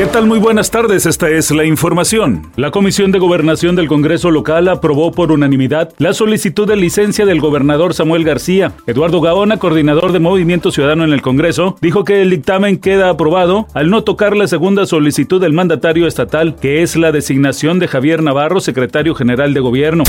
¿Qué tal? Muy buenas tardes, esta es la información. La Comisión de Gobernación del Congreso local aprobó por unanimidad la solicitud de licencia del gobernador Samuel García. Eduardo Gaona, coordinador de Movimiento Ciudadano en el Congreso, dijo que el dictamen queda aprobado al no tocar la segunda solicitud del mandatario estatal, que es la designación de Javier Navarro, secretario general de gobierno.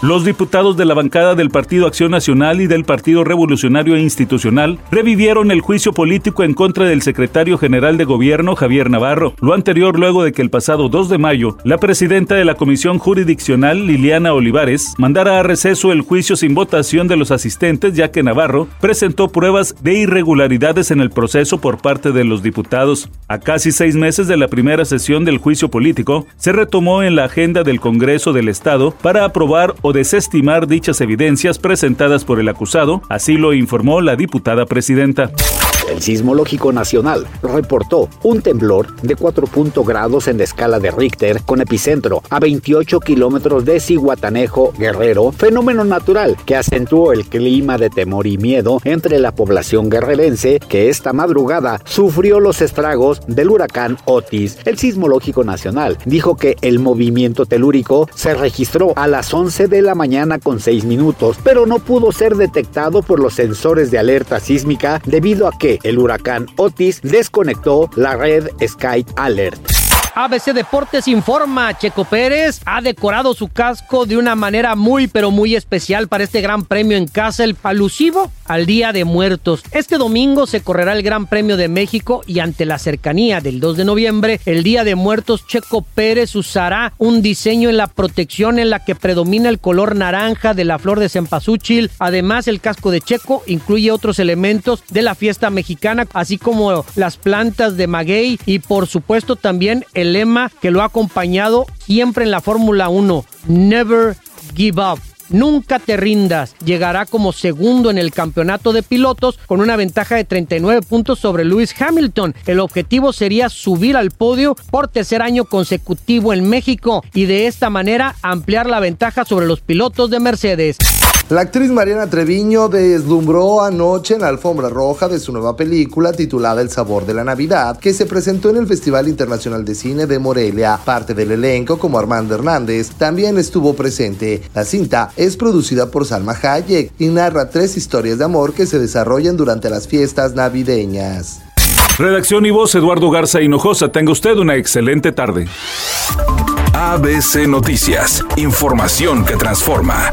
Los diputados de la bancada del Partido Acción Nacional y del Partido Revolucionario Institucional revivieron el juicio político en contra del secretario general de gobierno Javier Navarro. Lo anterior luego de que el pasado 2 de mayo la presidenta de la Comisión Jurisdiccional Liliana Olivares mandara a receso el juicio sin votación de los asistentes ya que Navarro presentó pruebas de irregularidades en el proceso por parte de los diputados. A casi seis meses de la primera sesión del juicio político, se retomó en la agenda del Congreso del Estado para aprobar o desestimar dichas evidencias presentadas por el acusado, así lo informó la diputada presidenta. El Sismológico Nacional reportó un temblor de 4 grados en la escala de Richter con epicentro a 28 kilómetros de Ciguatanejo, Guerrero, fenómeno natural que acentuó el clima de temor y miedo entre la población guerrerense que esta madrugada sufrió los estragos del huracán Otis. El Sismológico Nacional dijo que el movimiento telúrico se registró a las 11 de la mañana con 6 minutos, pero no pudo ser detectado por los sensores de alerta sísmica debido a que el huracán Otis desconectó la red Sky Alert. ABC Deportes informa, Checo Pérez ha decorado su casco de una manera muy pero muy especial para este gran premio en casa, el alusivo al Día de Muertos. Este domingo se correrá el Gran Premio de México y ante la cercanía del 2 de noviembre, el Día de Muertos, Checo Pérez usará un diseño en la protección en la que predomina el color naranja de la flor de cempasúchil. Además, el casco de Checo incluye otros elementos de la fiesta mexicana, así como las plantas de maguey y por supuesto también el lema que lo ha acompañado siempre en la Fórmula 1, Never Give Up. Nunca te rindas. Llegará como segundo en el campeonato de pilotos con una ventaja de 39 puntos sobre Lewis Hamilton. El objetivo sería subir al podio por tercer año consecutivo en México y de esta manera ampliar la ventaja sobre los pilotos de Mercedes. La actriz Mariana Treviño deslumbró anoche en la alfombra roja de su nueva película titulada El sabor de la Navidad, que se presentó en el Festival Internacional de Cine de Morelia. Parte del elenco, como Armando Hernández, también estuvo presente. La cinta es producida por Salma Hayek y narra tres historias de amor que se desarrollan durante las fiestas navideñas. Redacción y voz Eduardo Garza Hinojosa. Tenga usted una excelente tarde. ABC Noticias. Información que transforma.